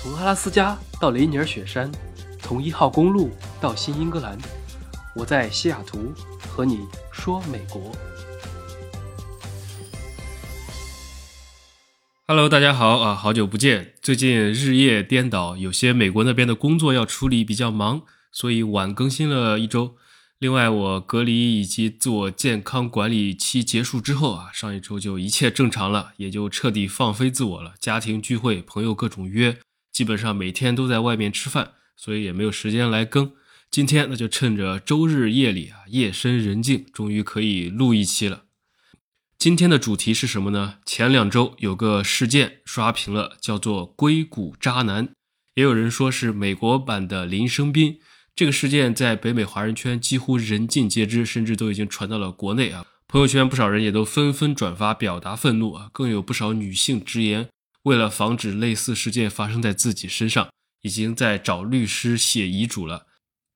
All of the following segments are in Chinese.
从阿拉斯加到雷尼尔雪山，从一号公路到新英格兰，我在西雅图和你说美国。Hello，大家好啊，好久不见。最近日夜颠倒，有些美国那边的工作要处理，比较忙，所以晚更新了一周。另外，我隔离以及自我健康管理期结束之后啊，上一周就一切正常了，也就彻底放飞自我了。家庭聚会，朋友各种约。基本上每天都在外面吃饭，所以也没有时间来更。今天那就趁着周日夜里啊，夜深人静，终于可以录一期了。今天的主题是什么呢？前两周有个事件刷屏了，叫做“硅谷渣男”，也有人说是美国版的林生斌。这个事件在北美华人圈几乎人尽皆知，甚至都已经传到了国内啊。朋友圈不少人也都纷纷转发表达愤怒啊，更有不少女性直言。为了防止类似事件发生在自己身上，已经在找律师写遗嘱了。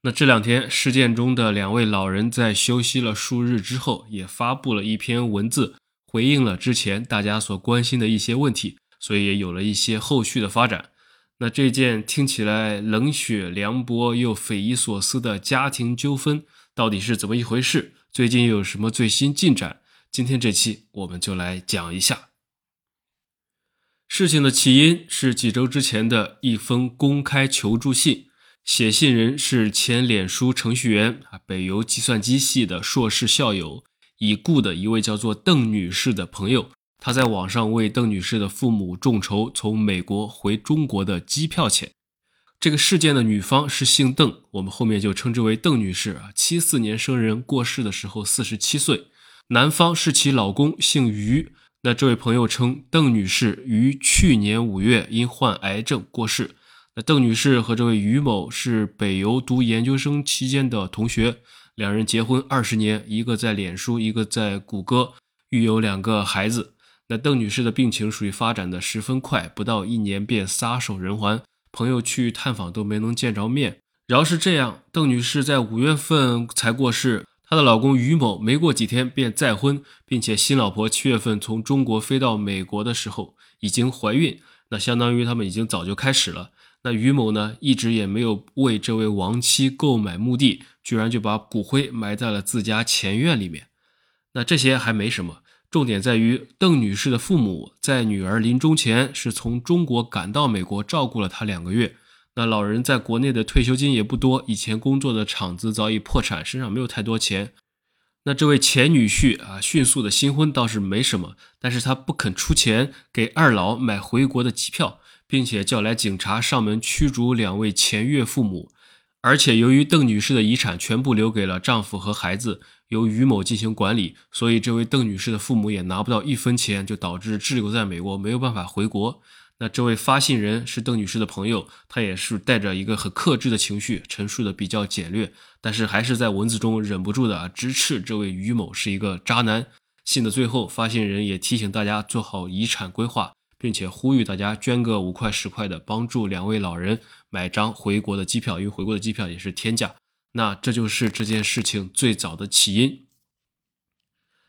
那这两天事件中的两位老人在休息了数日之后，也发布了一篇文字，回应了之前大家所关心的一些问题，所以也有了一些后续的发展。那这件听起来冷血凉薄又匪夷所思的家庭纠纷到底是怎么一回事？最近又有什么最新进展？今天这期我们就来讲一下。事情的起因是几周之前的一封公开求助信，写信人是前脸书程序员啊，北邮计算机系的硕士校友，已故的一位叫做邓女士的朋友。他在网上为邓女士的父母众筹从美国回中国的机票钱。这个事件的女方是姓邓，我们后面就称之为邓女士啊，七四年生人，过世的时候四十七岁。男方是其老公，姓于。那这位朋友称，邓女士于去年五月因患癌症过世。那邓女士和这位于某是北邮读研究生期间的同学，两人结婚二十年，一个在脸书，一个在谷歌，育有两个孩子。那邓女士的病情属于发展的十分快，不到一年便撒手人寰，朋友去探访都没能见着面。饶是这样，邓女士在五月份才过世。她的老公于某没过几天便再婚，并且新老婆七月份从中国飞到美国的时候已经怀孕，那相当于他们已经早就开始了。那于某呢，一直也没有为这位亡妻购买墓地，居然就把骨灰埋在了自家前院里面。那这些还没什么，重点在于邓女士的父母在女儿临终前是从中国赶到美国照顾了她两个月。那老人在国内的退休金也不多，以前工作的厂子早已破产，身上没有太多钱。那这位前女婿啊，迅速的新婚倒是没什么，但是他不肯出钱给二老买回国的机票，并且叫来警察上门驱逐两位前岳父母。而且由于邓女士的遗产全部留给了丈夫和孩子，由于某进行管理，所以这位邓女士的父母也拿不到一分钱，就导致滞留在美国，没有办法回国。那这位发信人是邓女士的朋友，他也是带着一个很克制的情绪，陈述的比较简略，但是还是在文字中忍不住的直斥这位于某是一个渣男。信的最后，发信人也提醒大家做好遗产规划，并且呼吁大家捐个五块十块的，帮助两位老人买张回国的机票，因为回国的机票也是天价。那这就是这件事情最早的起因。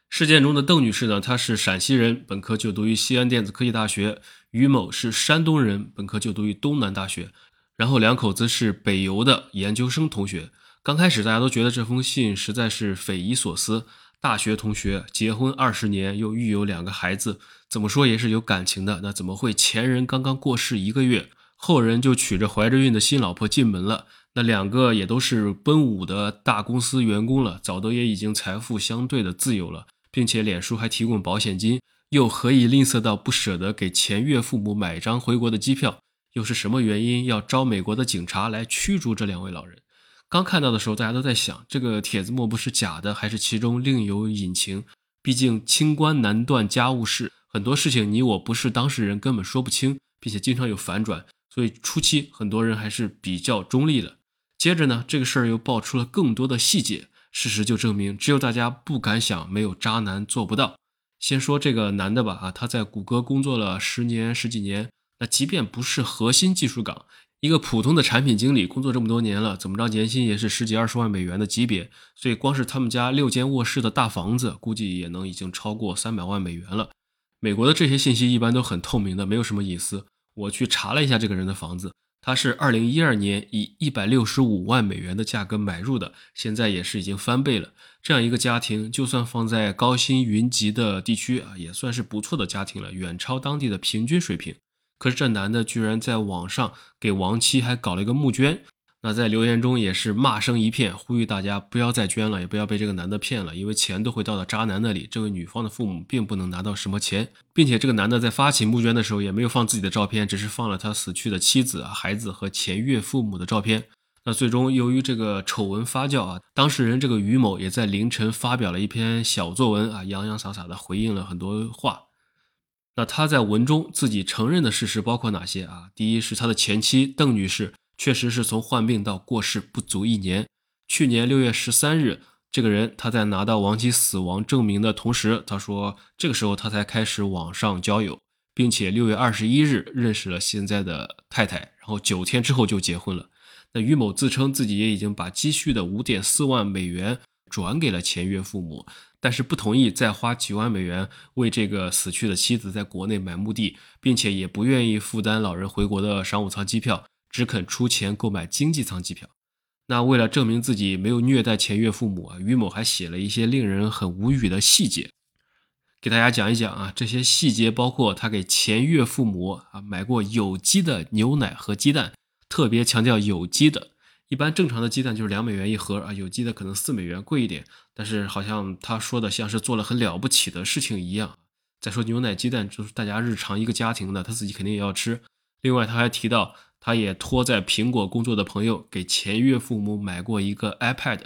事件中的邓女士呢，她是陕西人，本科就读于西安电子科技大学；于某是山东人，本科就读于东南大学。然后两口子是北邮的研究生同学。刚开始大家都觉得这封信实在是匪夷所思，大学同学结婚二十年，又育有两个孩子，怎么说也是有感情的。那怎么会前人刚刚过世一个月，后人就娶着怀着孕的新老婆进门了？那两个也都是奔五的大公司员工了，早都也已经财富相对的自由了，并且脸书还提供保险金，又何以吝啬到不舍得给前岳父母买张回国的机票？又是什么原因要招美国的警察来驱逐这两位老人？刚看到的时候，大家都在想，这个帖子莫不是假的，还是其中另有隐情？毕竟清官难断家务事，很多事情你我不是当事人根本说不清，并且经常有反转，所以初期很多人还是比较中立的。接着呢，这个事儿又爆出了更多的细节，事实就证明，只有大家不敢想，没有渣男做不到。先说这个男的吧，啊，他在谷歌工作了十年十几年，那即便不是核心技术岗，一个普通的产品经理，工作这么多年了，怎么着年薪也是十几二十万美元的级别，所以光是他们家六间卧室的大房子，估计也能已经超过三百万美元了。美国的这些信息一般都很透明的，没有什么隐私。我去查了一下这个人的房子，他是二零一二年以一百六十五万美元的价格买入的，现在也是已经翻倍了。这样一个家庭，就算放在高薪云集的地区啊，也算是不错的家庭了，远超当地的平均水平。可是这男的居然在网上给亡妻还搞了一个募捐。那在留言中也是骂声一片，呼吁大家不要再捐了，也不要被这个男的骗了，因为钱都会到了渣男那里。这位女方的父母并不能拿到什么钱，并且这个男的在发起募捐的时候也没有放自己的照片，只是放了他死去的妻子、孩子和前岳父母的照片。那最终由于这个丑闻发酵啊，当事人这个于某也在凌晨发表了一篇小作文啊，洋洋洒洒的回应了很多话。那他在文中自己承认的事实包括哪些啊？第一是他的前妻邓女士。确实是从患病到过世不足一年。去年六月十三日，这个人他在拿到亡妻死亡证明的同时，他说这个时候他才开始网上交友，并且六月二十一日认识了现在的太太，然后九天之后就结婚了。那于某自称自己也已经把积蓄的五点四万美元转给了前岳父母，但是不同意再花几万美元为这个死去的妻子在国内买墓地，并且也不愿意负担老人回国的商务舱机票。只肯出钱购买经济舱机票。那为了证明自己没有虐待前岳父母啊，于某还写了一些令人很无语的细节，给大家讲一讲啊。这些细节包括他给前岳父母啊买过有机的牛奶和鸡蛋，特别强调有机的。一般正常的鸡蛋就是两美元一盒啊，有机的可能四美元贵一点。但是好像他说的像是做了很了不起的事情一样。再说牛奶、鸡蛋就是大家日常一个家庭的，他自己肯定也要吃。另外他还提到。他也托在苹果工作的朋友给前岳父母买过一个 iPad，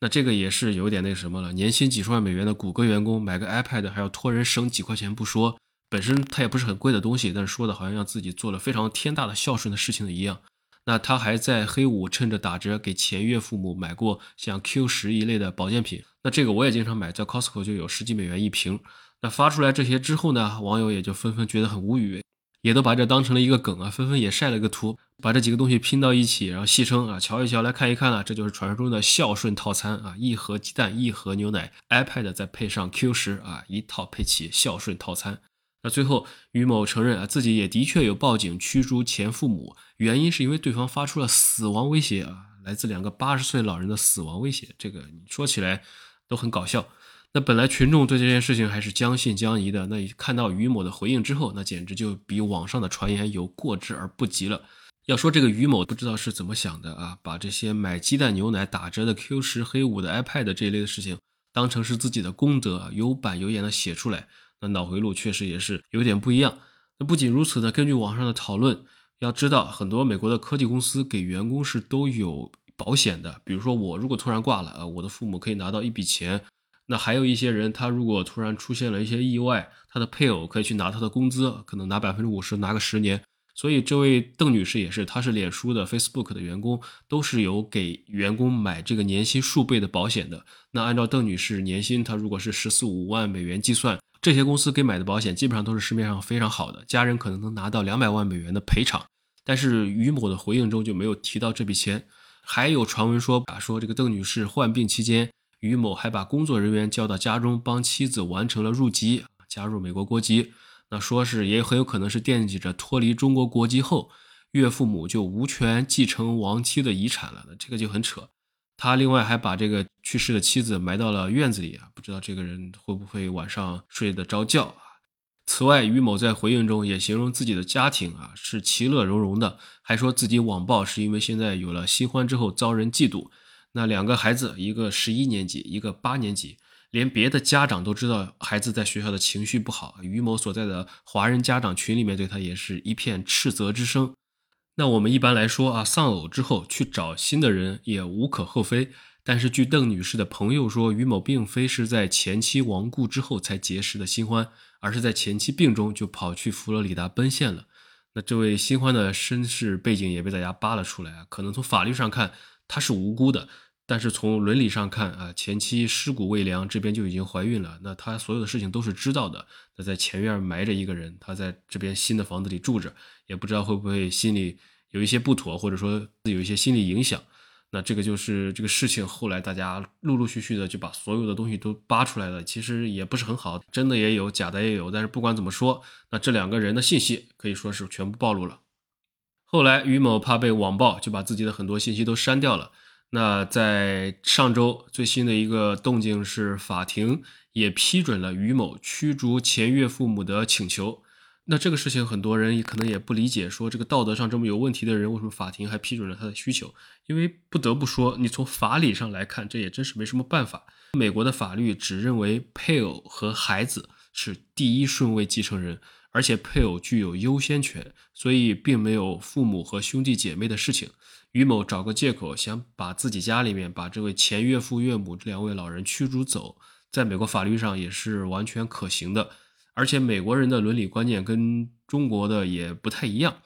那这个也是有点那什么了。年薪几十万美元的谷歌员工买个 iPad 还要托人省几块钱不说，本身它也不是很贵的东西，但是说的好像让自己做了非常天大的孝顺的事情的一样。那他还在黑五趁着打折给前岳父母买过像 Q 十一类的保健品，那这个我也经常买，在 Costco 就有十几美元一瓶。那发出来这些之后呢，网友也就纷纷觉得很无语。也都把这当成了一个梗啊，纷纷也晒了个图，把这几个东西拼到一起，然后戏称啊，瞧一瞧，来看一看啊，这就是传说中的孝顺套餐啊，一盒鸡蛋，一盒牛奶，iPad 再配上 Q 十啊，一套配齐孝顺套餐。那最后于某承认啊，自己也的确有报警驱逐前父母，原因是因为对方发出了死亡威胁啊，来自两个八十岁老人的死亡威胁，这个说起来都很搞笑。那本来群众对这件事情还是将信将疑的，那看到于某的回应之后，那简直就比网上的传言有过之而不及了。要说这个于某不知道是怎么想的啊，把这些买鸡蛋牛奶打折的 Q 十黑五的 iPad 这一类的事情当成是自己的功德，有板有眼的写出来，那脑回路确实也是有点不一样。那不仅如此呢，根据网上的讨论，要知道很多美国的科技公司给员工是都有保险的，比如说我如果突然挂了啊，我的父母可以拿到一笔钱。那还有一些人，他如果突然出现了一些意外，他的配偶可以去拿他的工资，可能拿百分之五十，拿个十年。所以这位邓女士也是，她是脸书的 Facebook 的员工，都是有给员工买这个年薪数倍的保险的。那按照邓女士年薪，她如果是十四五万美元计算，这些公司给买的保险基本上都是市面上非常好的，家人可能能拿到两百万美元的赔偿。但是于某的回应中就没有提到这笔钱。还有传闻说啊，说这个邓女士患病期间。于某还把工作人员叫到家中，帮妻子完成了入籍，加入美国国籍。那说是也很有可能是惦记着脱离中国国籍后，岳父母就无权继承亡妻的遗产了。这个就很扯。他另外还把这个去世的妻子埋到了院子里啊，不知道这个人会不会晚上睡得着觉啊？此外，于某在回应中也形容自己的家庭啊是其乐融融的，还说自己网暴是因为现在有了新欢之后遭人嫉妒。那两个孩子，一个十一年级，一个八年级，连别的家长都知道孩子在学校的情绪不好。于某所在的华人家长群里面对他也是一片斥责之声。那我们一般来说啊，丧偶之后去找新的人也无可厚非。但是据邓女士的朋友说，于某并非是在前妻亡故之后才结识的新欢，而是在前妻病中就跑去佛罗里达奔现了。那这位新欢的身世背景也被大家扒了出来啊，可能从法律上看他是无辜的。但是从伦理上看啊，前妻尸骨未凉，这边就已经怀孕了，那他所有的事情都是知道的。那在前院埋着一个人，他在这边新的房子里住着，也不知道会不会心里有一些不妥，或者说有一些心理影响。那这个就是这个事情，后来大家陆陆续续的就把所有的东西都扒出来了，其实也不是很好，真的也有，假的也有。但是不管怎么说，那这两个人的信息可以说是全部暴露了。后来于某怕被网暴，就把自己的很多信息都删掉了。那在上周最新的一个动静是，法庭也批准了于某驱逐前岳父母的请求。那这个事情很多人可能也不理解，说这个道德上这么有问题的人，为什么法庭还批准了他的需求？因为不得不说，你从法理上来看，这也真是没什么办法。美国的法律只认为配偶和孩子是第一顺位继承人，而且配偶具有优先权，所以并没有父母和兄弟姐妹的事情。于某找个借口想把自己家里面把这位前岳父岳母这两位老人驱逐走，在美国法律上也是完全可行的。而且美国人的伦理观念跟中国的也不太一样。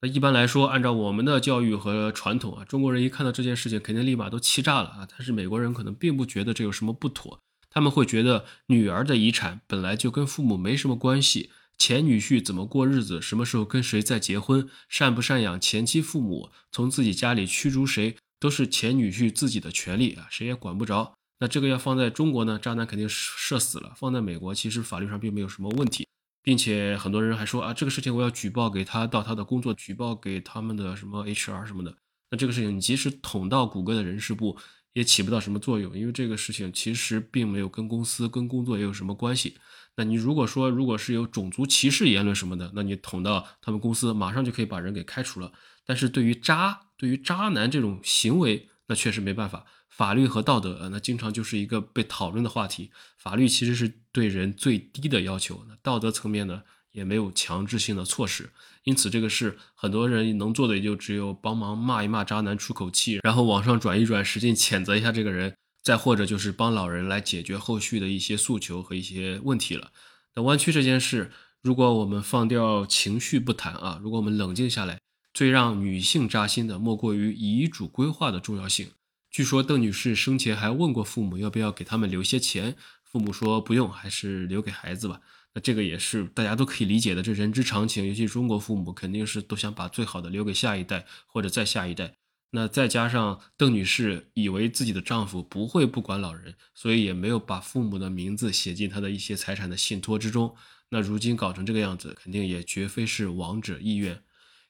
那一般来说，按照我们的教育和传统啊，中国人一看到这件事情，肯定立马都气炸了啊。但是美国人可能并不觉得这有什么不妥，他们会觉得女儿的遗产本来就跟父母没什么关系，前女婿怎么过日子，什么时候跟谁再结婚，赡不赡养前妻父母，从自己家里驱逐谁，都是前女婿自己的权利啊，谁也管不着。那这个要放在中国呢，渣男肯定射死了；放在美国，其实法律上并没有什么问题，并且很多人还说啊，这个事情我要举报给他到他的工作，举报给他们的什么 HR 什么的。那这个事情你即使捅到谷歌的人事部，也起不到什么作用，因为这个事情其实并没有跟公司跟工作也有什么关系。那你如果说如果是有种族歧视言论什么的，那你捅到他们公司，马上就可以把人给开除了。但是对于渣，对于渣男这种行为，那确实没办法。法律和道德，那经常就是一个被讨论的话题。法律其实是对人最低的要求，那道德层面呢，也没有强制性的措施。因此，这个事很多人能做的也就只有帮忙骂一骂渣男，出口气，然后网上转一转，使劲谴责一下这个人，再或者就是帮老人来解决后续的一些诉求和一些问题了。那弯曲这件事，如果我们放掉情绪不谈啊，如果我们冷静下来，最让女性扎心的，莫过于遗嘱规划的重要性。据说邓女士生前还问过父母要不要给他们留些钱，父母说不用，还是留给孩子吧。那这个也是大家都可以理解的，这人之常情。尤其中国父母肯定是都想把最好的留给下一代或者再下一代。那再加上邓女士以为自己的丈夫不会不管老人，所以也没有把父母的名字写进他的一些财产的信托之中。那如今搞成这个样子，肯定也绝非是王者意愿。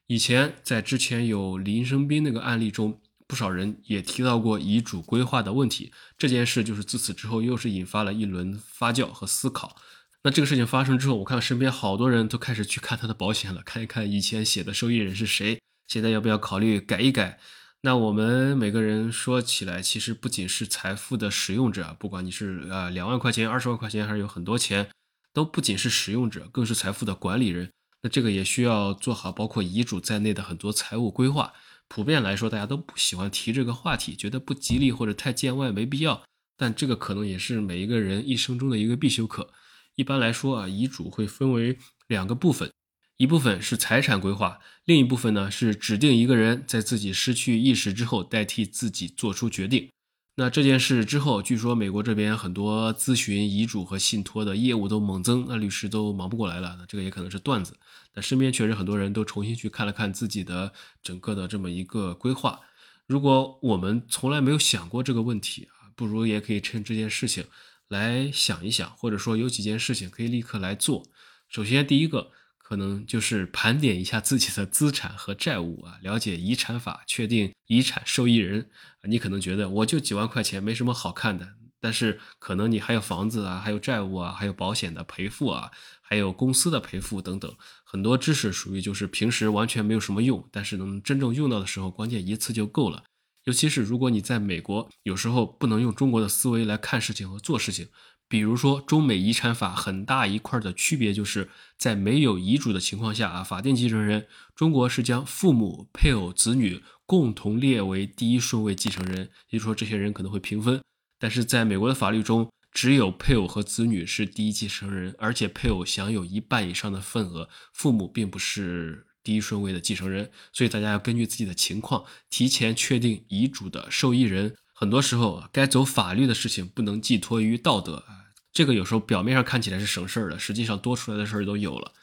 以前在之前有林生斌那个案例中。不少人也提到过遗嘱规划的问题，这件事就是自此之后又是引发了一轮发酵和思考。那这个事情发生之后，我看身边好多人都开始去看他的保险了，看一看以前写的受益人是谁，现在要不要考虑改一改？那我们每个人说起来，其实不仅是财富的使用者，不管你是呃两万块钱、二十万块钱，还是有很多钱，都不仅是使用者，更是财富的管理人。那这个也需要做好包括遗嘱在内的很多财务规划。普遍来说，大家都不喜欢提这个话题，觉得不吉利或者太见外，没必要。但这个可能也是每一个人一生中的一个必修课。一般来说啊，遗嘱会分为两个部分，一部分是财产规划，另一部分呢是指定一个人在自己失去意识之后代替自己做出决定。那这件事之后，据说美国这边很多咨询遗嘱和信托的业务都猛增，那律师都忙不过来了。那这个也可能是段子。但身边确实很多人都重新去看了看自己的整个的这么一个规划。如果我们从来没有想过这个问题啊，不如也可以趁这件事情来想一想，或者说有几件事情可以立刻来做。首先，第一个。可能就是盘点一下自己的资产和债务啊，了解遗产法，确定遗产受益人。你可能觉得我就几万块钱，没什么好看的，但是可能你还有房子啊，还有债务啊，还有保险的赔付啊，还有公司的赔付等等，很多知识属于就是平时完全没有什么用，但是能真正用到的时候，关键一次就够了。尤其是如果你在美国，有时候不能用中国的思维来看事情和做事情。比如说，中美遗产法很大一块的区别，就是在没有遗嘱的情况下啊，法定继承人，中国是将父母、配偶、子女共同列为第一顺位继承人，也就是说，这些人可能会平分。但是在美国的法律中，只有配偶和子女是第一继承人，而且配偶享有一半以上的份额，父母并不是第一顺位的继承人。所以大家要根据自己的情况，提前确定遗嘱的受益人。很多时候，该走法律的事情不能寄托于道德啊。这个有时候表面上看起来是省事儿的，实际上多出来的事儿都有了。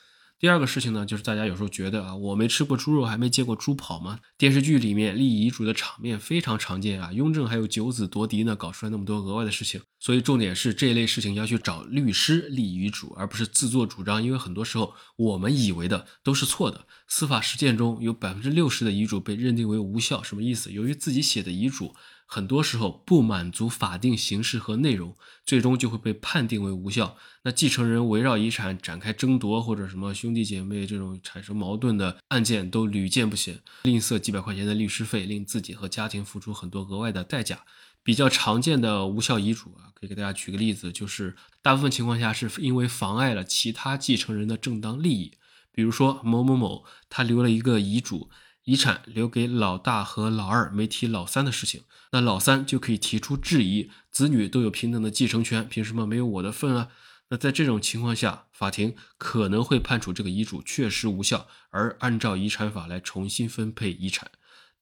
第二个事情呢，就是大家有时候觉得啊，我没吃过猪肉，还没见过猪跑吗？电视剧里面立遗嘱的场面非常常见啊，雍正还有九子夺嫡呢，搞出来那么多额外的事情。所以重点是这一类事情要去找律师立遗嘱，而不是自作主张。因为很多时候我们以为的都是错的。司法实践中有百分之六十的遗嘱被认定为无效，什么意思？由于自己写的遗嘱。很多时候不满足法定形式和内容，最终就会被判定为无效。那继承人围绕遗产展开争夺，或者什么兄弟姐妹这种产生矛盾的案件都屡见不鲜。吝啬几百块钱的律师费，令自己和家庭付出很多额外的代价。比较常见的无效遗嘱啊，可以给大家举个例子，就是大部分情况下是因为妨碍了其他继承人的正当利益。比如说某某某，他留了一个遗嘱。遗产留给老大和老二，没提老三的事情，那老三就可以提出质疑：子女都有平等的继承权，凭什么没有我的份啊？那在这种情况下，法庭可能会判处这个遗嘱确实无效，而按照遗产法来重新分配遗产。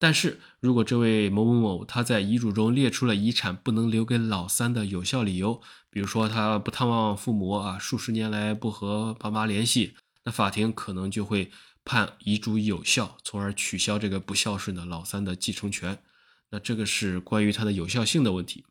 但是如果这位某某某他在遗嘱中列出了遗产不能留给老三的有效理由，比如说他不探望父母啊，数十年来不和爸妈联系，那法庭可能就会。判遗嘱有效，从而取消这个不孝顺的老三的继承权。那这个是关于它的有效性的问题。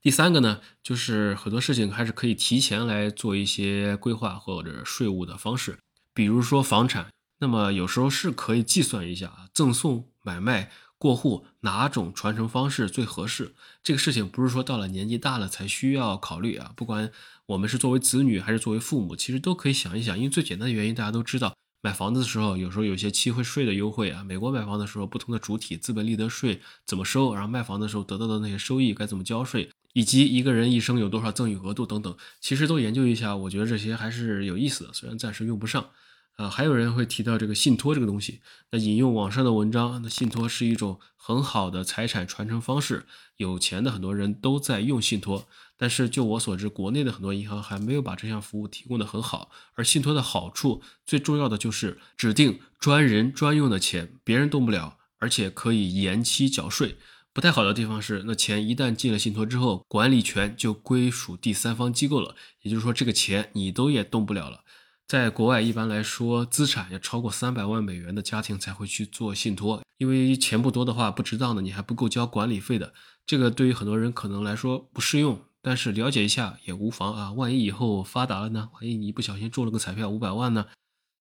第三个呢，就是很多事情还是可以提前来做一些规划或者税务的方式，比如说房产。那么有时候是可以计算一下啊，赠送、买卖、过户哪种传承方式最合适。这个事情不是说到了年纪大了才需要考虑啊，不管我们是作为子女还是作为父母，其实都可以想一想，因为最简单的原因大家都知道。买房子的时候，有时候有些契会税的优惠啊。美国买房的时候，不同的主体资本利得税怎么收，然后卖房的时候得到的那些收益该怎么交税，以及一个人一生有多少赠与额度等等，其实都研究一下，我觉得这些还是有意思的，虽然暂时用不上。啊，还有人会提到这个信托这个东西。那引用网上的文章，那信托是一种很好的财产传承方式，有钱的很多人都在用信托。但是就我所知，国内的很多银行还没有把这项服务提供的很好。而信托的好处，最重要的就是指定专人专用的钱，别人动不了，而且可以延期缴税。不太好的地方是，那钱一旦进了信托之后，管理权就归属第三方机构了，也就是说，这个钱你都也动不了了。在国外，一般来说，资产要超过三百万美元的家庭才会去做信托，因为钱不多的话，不值当的，你还不够交管理费的。这个对于很多人可能来说不适用，但是了解一下也无妨啊。万一以后发达了呢？万一你不小心中了个彩票五百万呢？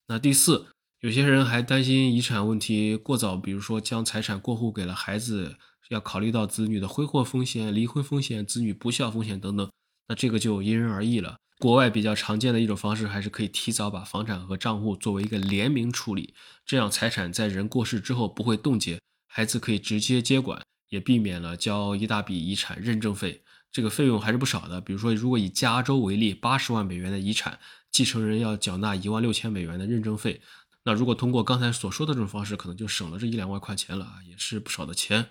那第四，有些人还担心遗产问题过早，比如说将财产过户给了孩子，要考虑到子女的挥霍风险、离婚风险、子女不孝风险等等，那这个就因人而异了。国外比较常见的一种方式，还是可以提早把房产和账户作为一个联名处理，这样财产在人过世之后不会冻结，孩子可以直接接管，也避免了交一大笔遗产认证费。这个费用还是不少的。比如说，如果以加州为例，八十万美元的遗产，继承人要缴纳一万六千美元的认证费。那如果通过刚才所说的这种方式，可能就省了这一两万块钱了啊，也是不少的钱。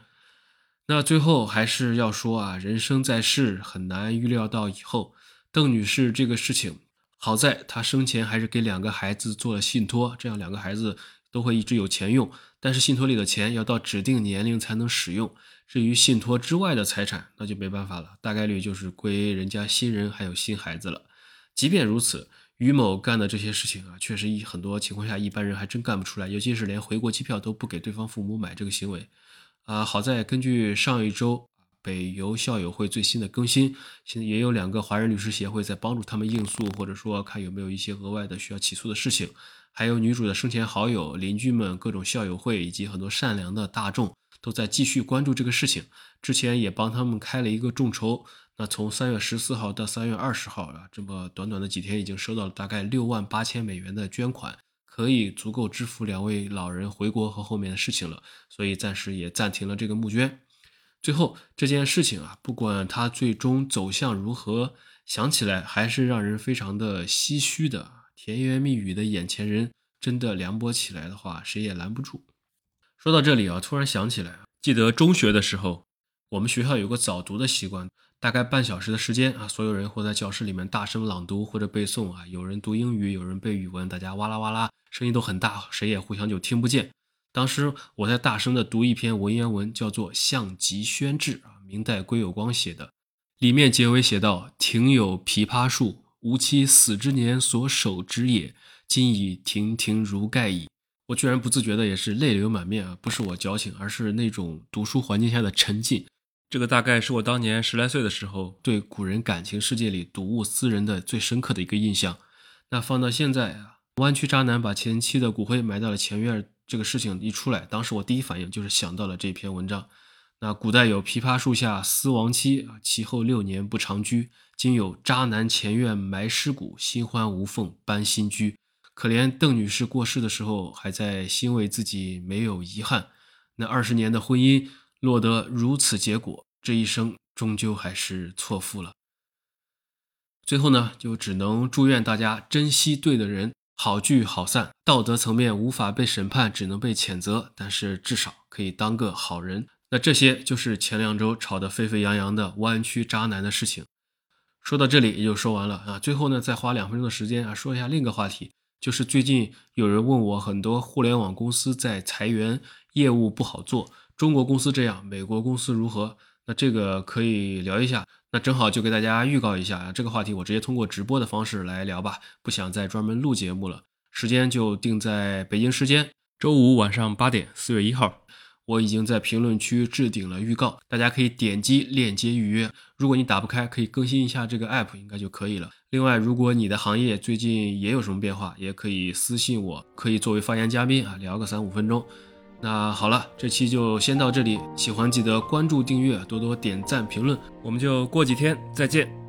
那最后还是要说啊，人生在世，很难预料到以后。邓女士这个事情，好在她生前还是给两个孩子做了信托，这样两个孩子都会一直有钱用。但是信托里的钱要到指定年龄才能使用。至于信托之外的财产，那就没办法了，大概率就是归人家新人还有新孩子了。即便如此，于某干的这些事情啊，确实一很多情况下一般人还真干不出来，尤其是连回国机票都不给对方父母买这个行为，啊，好在根据上一周。北邮校友会最新的更新，现在也有两个华人律师协会在帮助他们应诉，或者说看有没有一些额外的需要起诉的事情。还有女主的生前好友、邻居们、各种校友会以及很多善良的大众都在继续关注这个事情。之前也帮他们开了一个众筹，那从三月十四号到三月二十号啊，这么短短的几天，已经收到了大概六万八千美元的捐款，可以足够支付两位老人回国和后面的事情了，所以暂时也暂停了这个募捐。最后这件事情啊，不管它最终走向如何，想起来还是让人非常的唏嘘的。甜言蜜语的眼前人真的凉薄起来的话，谁也拦不住。说到这里啊，突然想起来，记得中学的时候，我们学校有个早读的习惯，大概半小时的时间啊，所有人会在教室里面大声朗读或者背诵啊，有人读英语，有人背语文，大家哇啦哇啦，声音都很大，谁也互相就听不见。当时我在大声地读一篇文言文，叫做《项籍宣志》啊，明代归有光写的。里面结尾写道：“庭有枇杷树，吾妻死之年所手植也。今已亭亭如盖矣。我居然不自觉的也是泪流满面啊！不是我矫情，而是那种读书环境下的沉浸。这个大概是我当年十来岁的时候对古人感情世界里睹物思人的最深刻的一个印象。那放到现在啊，弯曲渣男把前妻的骨灰埋到了前院，这个事情一出来，当时我第一反应就是想到了这篇文章。那古代有枇杷树下思亡妻啊，其后六年不长居；今有渣男前院埋尸骨，新欢无缝搬新居。可怜邓女士过世的时候，还在欣慰自己没有遗憾。那二十年的婚姻落得如此结果，这一生终究还是错付了。最后呢，就只能祝愿大家珍惜对的人，好聚好散。道德层面无法被审判，只能被谴责，但是至少可以当个好人。那这些就是前两周吵得沸沸扬扬的弯曲渣男的事情。说到这里也就说完了啊。最后呢，再花两分钟的时间啊，说一下另一个话题。就是最近有人问我，很多互联网公司在裁员，业务不好做。中国公司这样，美国公司如何？那这个可以聊一下。那正好就给大家预告一下，这个话题我直接通过直播的方式来聊吧，不想再专门录节目了。时间就定在北京时间周五晚上八点，四月一号。我已经在评论区置顶了预告，大家可以点击链接预约。如果你打不开，可以更新一下这个 app，应该就可以了。另外，如果你的行业最近也有什么变化，也可以私信我，可以作为发言嘉宾啊，聊个三五分钟。那好了，这期就先到这里。喜欢记得关注、订阅，多多点赞、评论。我们就过几天再见。